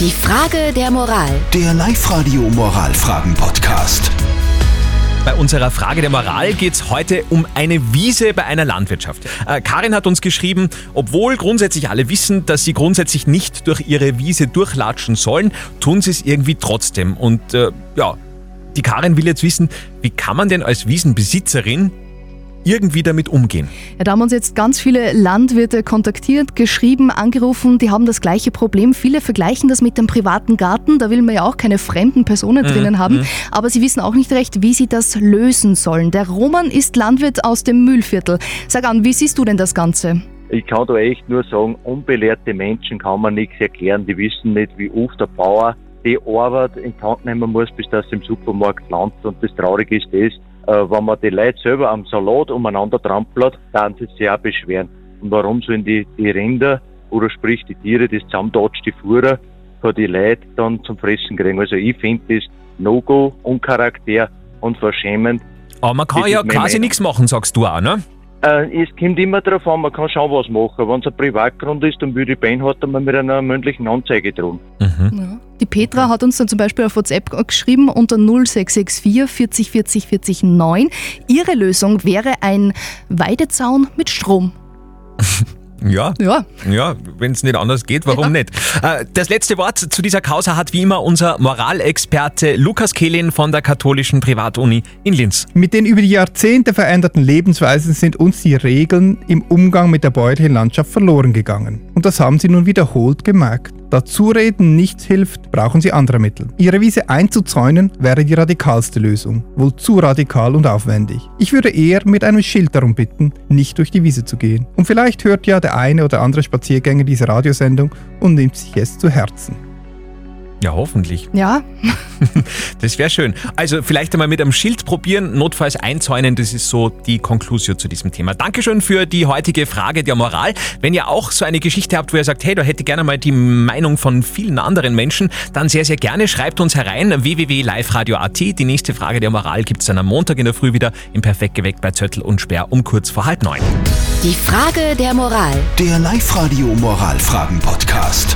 Die Frage der Moral. Der Live-Radio Moralfragen-Podcast. Bei unserer Frage der Moral geht es heute um eine Wiese bei einer Landwirtschaft. Äh, Karin hat uns geschrieben, obwohl grundsätzlich alle wissen, dass sie grundsätzlich nicht durch ihre Wiese durchlatschen sollen, tun sie es irgendwie trotzdem. Und äh, ja, die Karin will jetzt wissen, wie kann man denn als Wiesenbesitzerin irgendwie damit umgehen? Ja, da haben uns jetzt ganz viele Landwirte kontaktiert, geschrieben, angerufen, die haben das gleiche Problem. Viele vergleichen das mit dem privaten Garten, da will man ja auch keine fremden Personen drinnen haben, aber sie wissen auch nicht recht, wie sie das lösen sollen. Der Roman ist Landwirt aus dem Mühlviertel. Sag an, wie siehst du denn das Ganze? Ich kann da echt nur sagen, unbelehrte Menschen kann man nichts erklären. Die wissen nicht, wie oft der Bauer die Arbeit in die Hand nehmen muss, bis das im Supermarkt landet. Und das Traurige ist das, wenn man die Leute selber am Salat umeinander trampelt, dann sie sich auch beschweren. Und warum sollen die, die Rinder oder sprich die Tiere, das zusammendatscht, die Fuhrer, von die Leute dann zum Fressen kriegen? Also ich finde das No-Go, Uncharakter und verschämend. Aber man kann Das ja quasi nichts machen, sagst du auch, ne? Äh, es kommt immer darauf an, man kann schon was machen. Wenn es ein Privatgrund ist, dann würde ich beinhart einmal mit einer mündlichen Anzeige drohen. Ja. Die Petra hat uns dann zum Beispiel auf WhatsApp geschrieben unter 0664 40 40 40 9. Ihre Lösung wäre ein Weidezaun mit Strom. Ja. Ja, Ja, wenn es nicht anders geht, warum nicht? Äh, Das letzte Wort zu dieser Causa hat wie immer unser Moralexperte Lukas Kehlin von der katholischen Privatuni in Linz. Mit den über die Jahrzehnte veränderten Lebensweisen sind uns die Regeln im Umgang mit der bäuerlichen Landschaft verloren gegangen. Und das haben sie nun wiederholt gemerkt. Da Zureden nichts hilft, brauchen sie andere Mittel. Ihre Wiese einzuzäunen wäre die radikalste Lösung. Wohl zu radikal und aufwendig. Ich würde eher mit einem Schild darum bitten, nicht durch die Wiese zu gehen. Und vielleicht hört ja der eine oder andere Spaziergänger diese Radiosendung und nimmt sich es zu Herzen. Ja, hoffentlich. ja, Das wäre schön. Also vielleicht einmal mit einem Schild probieren, notfalls einzäunen, das ist so die Konklusion zu diesem Thema. Dankeschön für die heutige Frage der Moral. Wenn ihr auch so eine Geschichte habt, wo ihr sagt, hey, da hätte ich gerne mal die Meinung von vielen anderen Menschen, dann sehr, sehr gerne schreibt uns herein www.liveradio.at. Die nächste Frage der Moral gibt es dann am Montag in der Früh wieder im Perfekt geweckt bei Zöttl und Sperr um kurz vor halb neun. Die Frage der Moral. Der Live-Radio Moralfragen-Podcast.